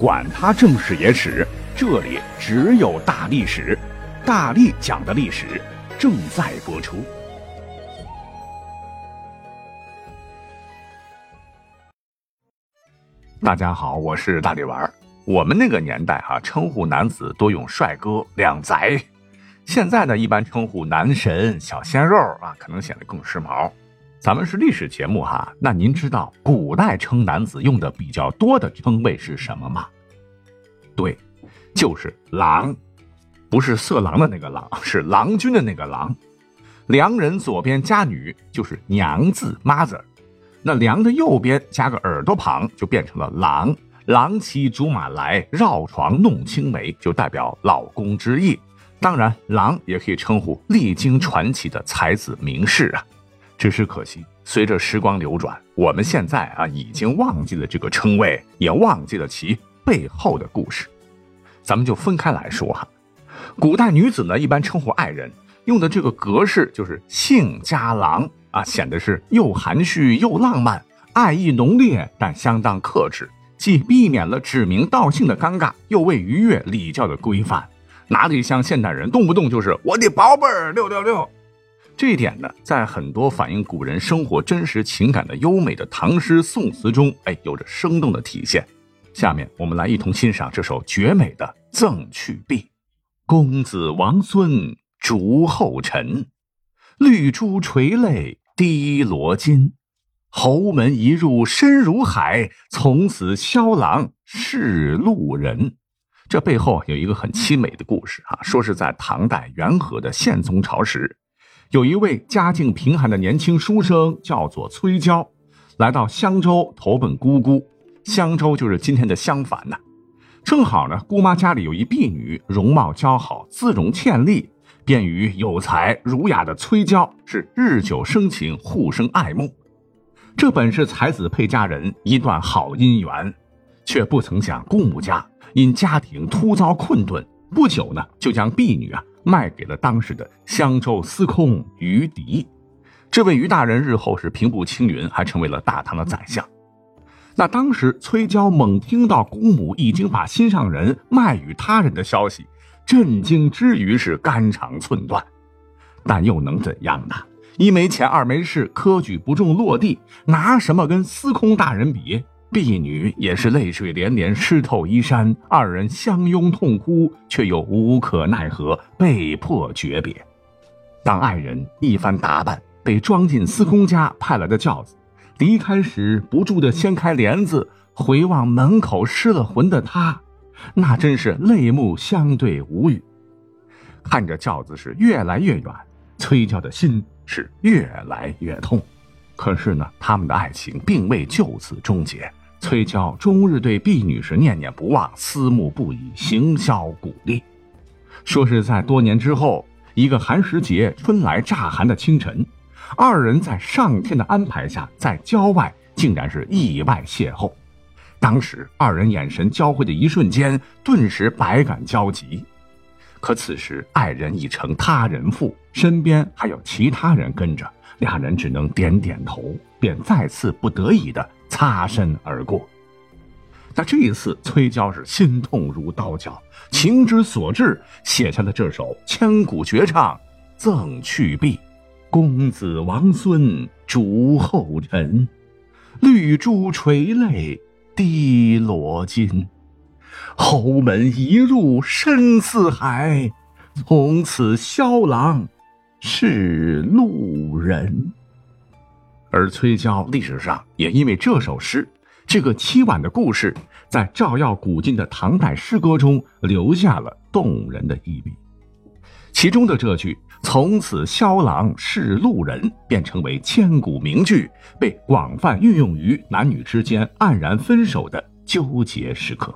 管他正史野史，这里只有大历史，大力讲的历史正在播出。大家好，我是大力丸。我们那个年代哈，称呼男子多用帅哥、靓仔，现在呢，一般称呼男神、小鲜肉啊，可能显得更时髦。咱们是历史节目哈，那您知道古代称男子用的比较多的称谓是什么吗？对，就是郎，不是色狼的那个狼，是郎君的那个郎。良人左边加女就是娘字 mother，那良的右边加个耳朵旁就变成了郎。郎骑竹马来，绕床弄青梅，就代表老公之意。当然，郎也可以称呼历经传奇的才子名士啊。只是可惜，随着时光流转，我们现在啊已经忘记了这个称谓，也忘记了其背后的故事。咱们就分开来说哈。古代女子呢，一般称呼爱人用的这个格式就是姓加郎啊，显得是又含蓄又浪漫，爱意浓烈，但相当克制，既避免了指名道姓的尴尬，又为逾越礼教的规范。哪里像现代人，动不动就是我的宝贝儿六六六。这一点呢，在很多反映古人生活真实情感的优美的唐诗宋词中，哎，有着生动的体现。下面我们来一同欣赏这首绝美的《赠去壁》：公子王孙逐后尘，绿珠垂泪滴罗巾。侯门一入深如海，从此萧郎是路人。这背后有一个很凄美的故事啊，说是在唐代元和的宪宗朝时。有一位家境贫寒的年轻书生，叫做崔娇，来到襄州投奔姑姑。襄州就是今天的襄樊呐。正好呢，姑妈家里有一婢女，容貌姣好，姿容倩丽，便与有才儒雅的崔娇是日久生情，互生爱慕。这本是才子配佳人一段好姻缘，却不曾想姑母家因家庭突遭困顿，不久呢，就将婢女啊。卖给了当时的襄州司空于迪，这位于大人日后是平步青云，还成为了大唐的宰相。那当时崔娇猛听到姑母已经把心上人卖与他人的消息，震惊之余是肝肠寸断，但又能怎样呢？一没钱，二没势，科举不中落地，拿什么跟司空大人比？婢女也是泪水连连，湿透衣衫。二人相拥痛哭，却又无可奈何，被迫诀别。当爱人一番打扮，被装进司空家派来的轿子，离开时不住地掀开帘子，回望门口失了魂的他，那真是泪目相对，无语。看着轿子是越来越远，崔娇的心是越来越痛。可是呢，他们的爱情并未就此终结。崔娇终日对婢女是念念不忘，思慕不已，行销鼓励。说是在多年之后，一个寒食节，春来乍寒的清晨，二人在上天的安排下，在郊外竟然是意外邂逅。当时二人眼神交汇的一瞬间，顿时百感交集。可此时爱人已成他人妇，身边还有其他人跟着，俩人只能点点头，便再次不得已的。擦身而过，那这一次崔娇是心痛如刀绞，情之所至，写下了这首千古绝唱《赠去壁》：公子王孙逐后尘，绿珠垂泪滴罗巾。侯门一入深似海，从此萧郎是路人。而崔娇历史上也因为这首诗，这个凄婉的故事，在照耀古今的唐代诗歌中留下了动人的一笔。其中的这句“从此萧郎是路人”便成为千古名句，被广泛运用于男女之间黯然分手的纠结时刻。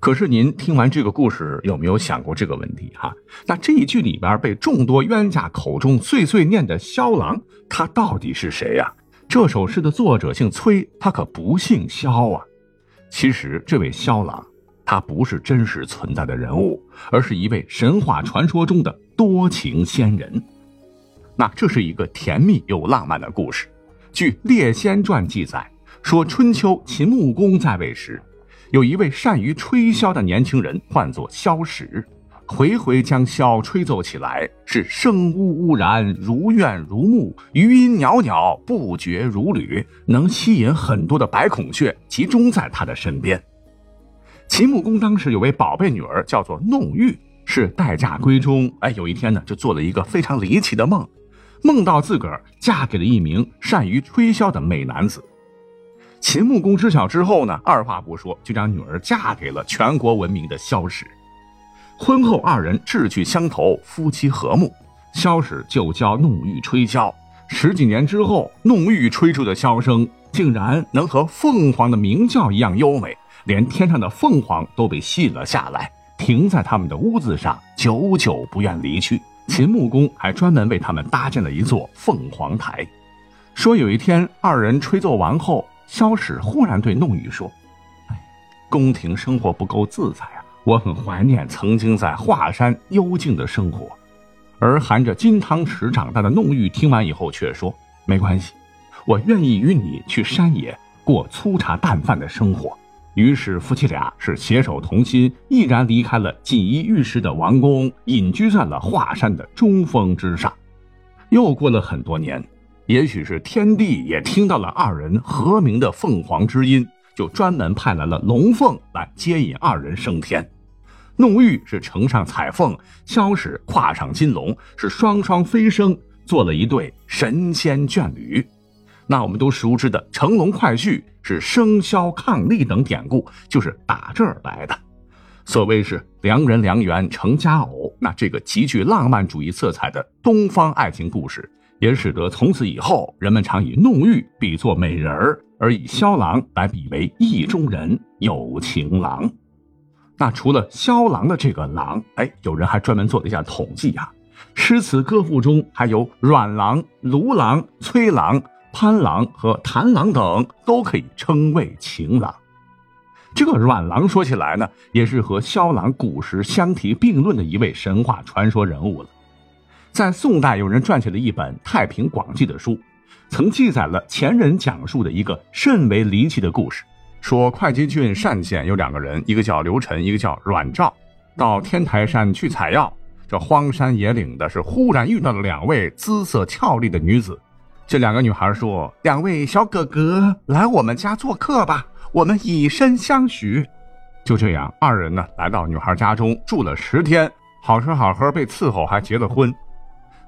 可是您听完这个故事，有没有想过这个问题？哈，那这一句里边被众多冤家口中碎碎念的萧郎，他到底是谁呀？这首诗的作者姓崔，他可不姓萧啊。其实这位萧郎，他不是真实存在的人物，而是一位神话传说中的多情仙人。那这是一个甜蜜又浪漫的故事。据《列仙传》记载，说春秋秦穆公在位时。有一位善于吹箫的年轻人，唤作萧史，回回将箫吹奏起来，是声呜呜然，如怨如慕，余音袅袅，不绝如缕，能吸引很多的白孔雀集中在他的身边。秦穆公当时有位宝贝女儿，叫做弄玉，是待嫁闺中。哎，有一天呢，就做了一个非常离奇的梦，梦到自个儿嫁给了一名善于吹箫的美男子。秦穆公知晓之后呢，二话不说就将女儿嫁给了全国闻名的萧史。婚后二人志趣相投，夫妻和睦。萧史就教弄玉吹箫。十几年之后，弄玉吹出的箫声竟然能和凤凰的鸣叫一样优美，连天上的凤凰都被吸引了下来，停在他们的屋子上，久久不愿离去。秦穆公还专门为他们搭建了一座凤凰台。说有一天，二人吹奏完后。萧史忽然对弄玉说：“哎，宫廷生活不够自在啊，我很怀念曾经在华山幽静的生活。”而含着金汤匙长大的弄玉听完以后却说：“没关系，我愿意与你去山野过粗茶淡饭的生活。”于是夫妻俩是携手同心，毅然离开了锦衣玉食的王宫，隐居在了华山的中峰之上。又过了很多年。也许是天帝也听到了二人和鸣的凤凰之音，就专门派来了龙凤来接引二人升天。弄玉是乘上彩凤，萧史跨上金龙，是双双飞升，做了一对神仙眷侣。那我们都熟知的“乘龙快婿”是生肖伉俪等典故，就是打这儿来的。所谓是良人良缘成佳偶，那这个极具浪漫主义色彩的东方爱情故事。也使得从此以后，人们常以弄玉比作美人儿，而以萧郎来比为意中人、有情郎。那除了萧郎的这个郎，哎，有人还专门做了一下统计啊，诗词歌赋中还有阮郎、卢郎、崔郎、潘郎和谭郎等，都可以称谓情郎。这个阮郎说起来呢，也是和萧郎古时相提并论的一位神话传说人物了。在宋代，有人撰写了一本《太平广记》的书，曾记载了前人讲述的一个甚为离奇的故事。说会稽郡单县有两个人，一个叫刘晨，一个叫阮兆，到天台山去采药。这荒山野岭的，是忽然遇到了两位姿色俏丽的女子。这两个女孩说：“两位小哥哥，来我们家做客吧，我们以身相许。”就这样，二人呢来到女孩家中住了十天，好吃好喝，被伺候，还结了婚。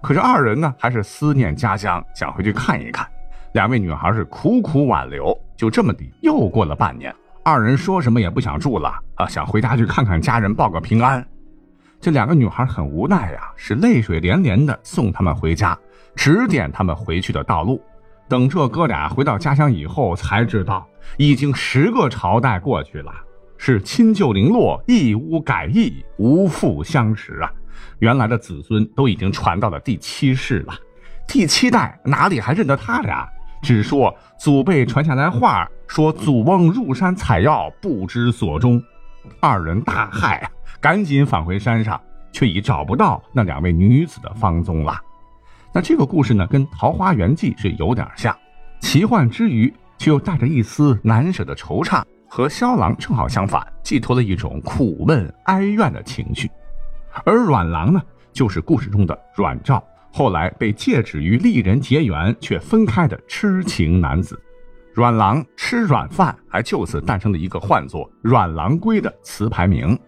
可是二人呢，还是思念家乡，想回去看一看。两位女孩是苦苦挽留，就这么地，又过了半年，二人说什么也不想住了啊，想回家去看看家人，报个平安。这两个女孩很无奈呀，是泪水连连的送他们回家，指点他们回去的道路。等这哥俩回到家乡以后，才知道已经十个朝代过去了，是亲旧零落，一屋改易，无复相识啊。原来的子孙都已经传到了第七世了，第七代哪里还认得他俩？只说祖辈传下来话，说祖翁入山采药，不知所终。二人大骇，赶紧返回山上，却已找不到那两位女子的芳踪了。那这个故事呢，跟《桃花源记》是有点像，奇幻之余，却又带着一丝难舍的惆怅，和萧郎正好相反，寄托了一种苦闷哀怨的情绪。而阮郎呢，就是故事中的阮兆，后来被戒指与丽人结缘却分开的痴情男子。阮郎吃软饭，还就此诞生了一个唤作《阮郎归》的词牌名。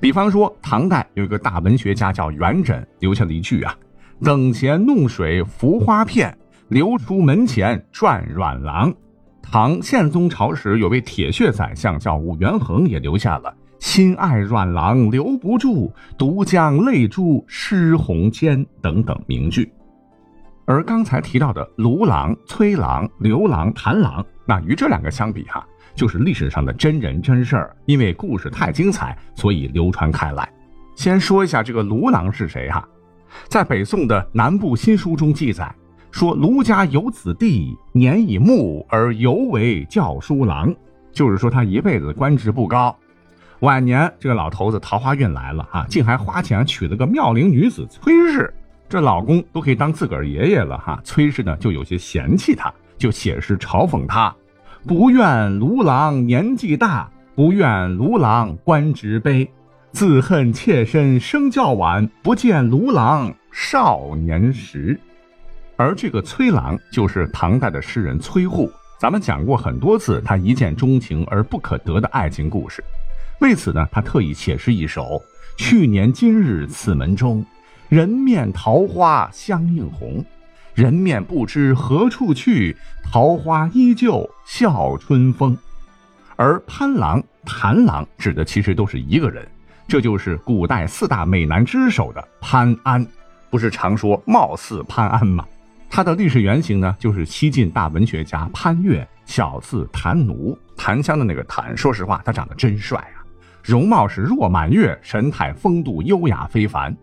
比方说，唐代有一个大文学家叫元稹，留下了一句啊：“等闲弄水浮花片，流出门前转阮郎。”唐宪宗朝时有位铁血宰相叫武元衡，也留下了。心爱阮郎留不住，独将泪珠湿红笺等等名句。而刚才提到的卢郎、崔郎、刘郎、谭郎，那与这两个相比，哈，就是历史上的真人真事儿。因为故事太精彩，所以流传开来。先说一下这个卢郎是谁哈，在北宋的南部新书中记载说，卢家有子弟，年已暮而犹为教书郎，就是说他一辈子官职不高。晚年，这个老头子桃花运来了啊，竟还花钱娶了个妙龄女子崔氏，这老公都可以当自个儿爷爷了哈。崔氏呢就有些嫌弃他，就写诗嘲讽他：不愿卢郎年纪大，不愿卢郎官职卑，自恨妾身生较晚，不见卢郎少年时。而这个崔郎就是唐代的诗人崔护，咱们讲过很多次他一见钟情而不可得的爱情故事。为此呢，他特意写诗一首：“去年今日此门中，人面桃花相映红。人面不知何处去，桃花依旧笑春风。”而潘郎、谭郎指的其实都是一个人，这就是古代四大美男之首的潘安。不是常说貌似潘安吗？他的历史原型呢，就是西晋大文学家潘岳，小字谭奴，檀香的那个檀。说实话，他长得真帅啊，容貌是若满月，神态风度优雅非凡。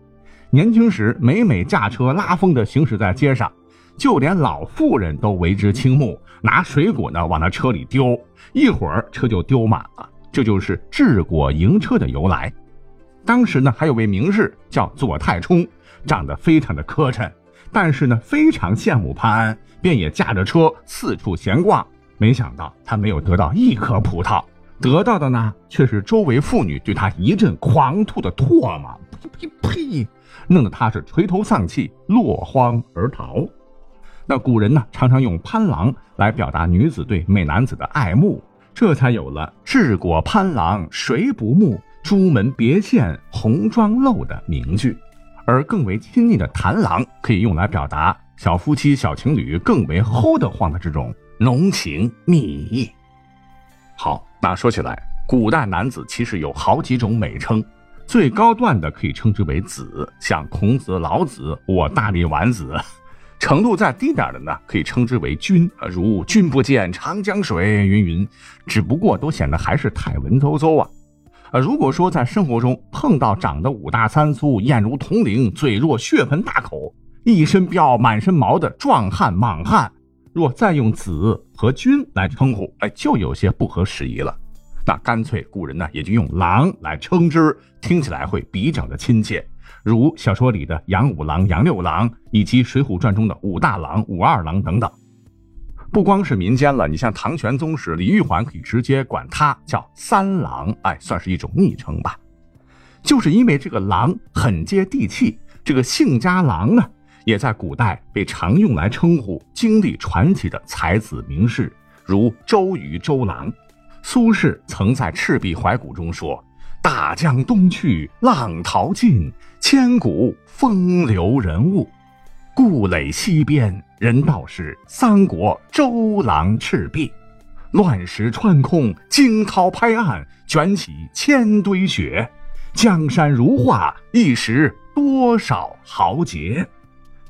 年轻时每每驾车拉风的行驶在街上。就连老妇人都为之倾慕，拿水果呢往那车里丢，一会儿车就丢满了。这就是治国营车的由来。当时呢，还有位名士叫左太冲，长得非常的磕碜，但是呢，非常羡慕潘安，便也驾着车四处闲逛。没想到他没有得到一颗葡萄，得到的呢，却是周围妇女对他一阵狂吐的唾沫，呸呸呸，弄得他是垂头丧气，落荒而逃。那古人呢，常常用潘郎来表达女子对美男子的爱慕，这才有了“治国潘郎谁不慕，朱门别见红妆漏”的名句。而更为亲昵的谭郎，可以用来表达小夫妻、小情侣更为齁得慌的这种浓情蜜意。好，那说起来，古代男子其实有好几种美称，最高段的可以称之为子，像孔子、老子，我大力丸子。程度再低点的呢，可以称之为君，如君不见长江水云云，只不过都显得还是太文绉绉啊。呃，如果说在生活中碰到长得五大三粗、眼如铜铃、嘴若血盆大口、一身膘满身毛的壮汉莽汉，若再用子和君来称呼，哎，就有些不合时宜了。那干脆古人呢也就用郎来称之，听起来会比较的亲切。如小说里的杨五郎、杨六郎，以及《水浒传》中的武大郎、武二郎等等，不光是民间了，你像唐玄宗时李玉环可以直接管他叫三郎，哎，算是一种昵称吧。就是因为这个“郎”很接地气，这个姓家郎呢，也在古代被常用来称呼经历传奇的才子名士，如周瑜周郎。苏轼曾在《赤壁怀古》中说。大江东去，浪淘尽，千古风流人物。故垒西边，人道是三国周郎赤壁。乱石穿空，惊涛拍岸，卷起千堆雪。江山如画，一时多少豪杰。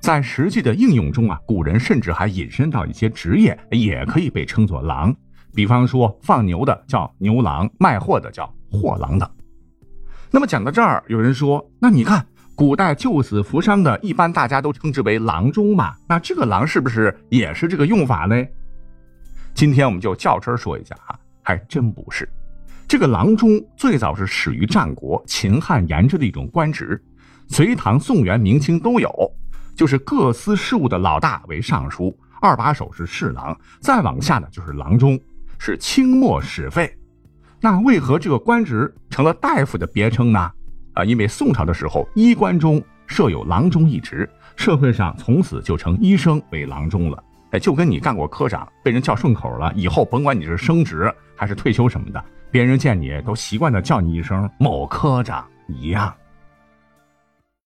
在实际的应用中啊，古人甚至还引申到一些职业，也可以被称作郎。比方说，放牛的叫牛郎，卖货的叫货郎等。那么讲到这儿，有人说：“那你看，古代救死扶伤的，一般大家都称之为郎中嘛？那这个郎是不是也是这个用法呢？”今天我们就较真说一下啊，还真不是。这个郎中最早是始于战国秦汉沿制的一种官职，隋唐宋元明清都有，就是各司事务的老大为尚书，二把手是侍郎，再往下呢就是郎中，是清末始废。那为何这个官职成了大夫的别称呢？啊，因为宋朝的时候，医官中设有郎中一职，社会上从此就称医生为郎中了。哎，就跟你干过科长，被人叫顺口了，以后甭管你是升职还是退休什么的，别人见你都习惯的叫你一声某科长一样。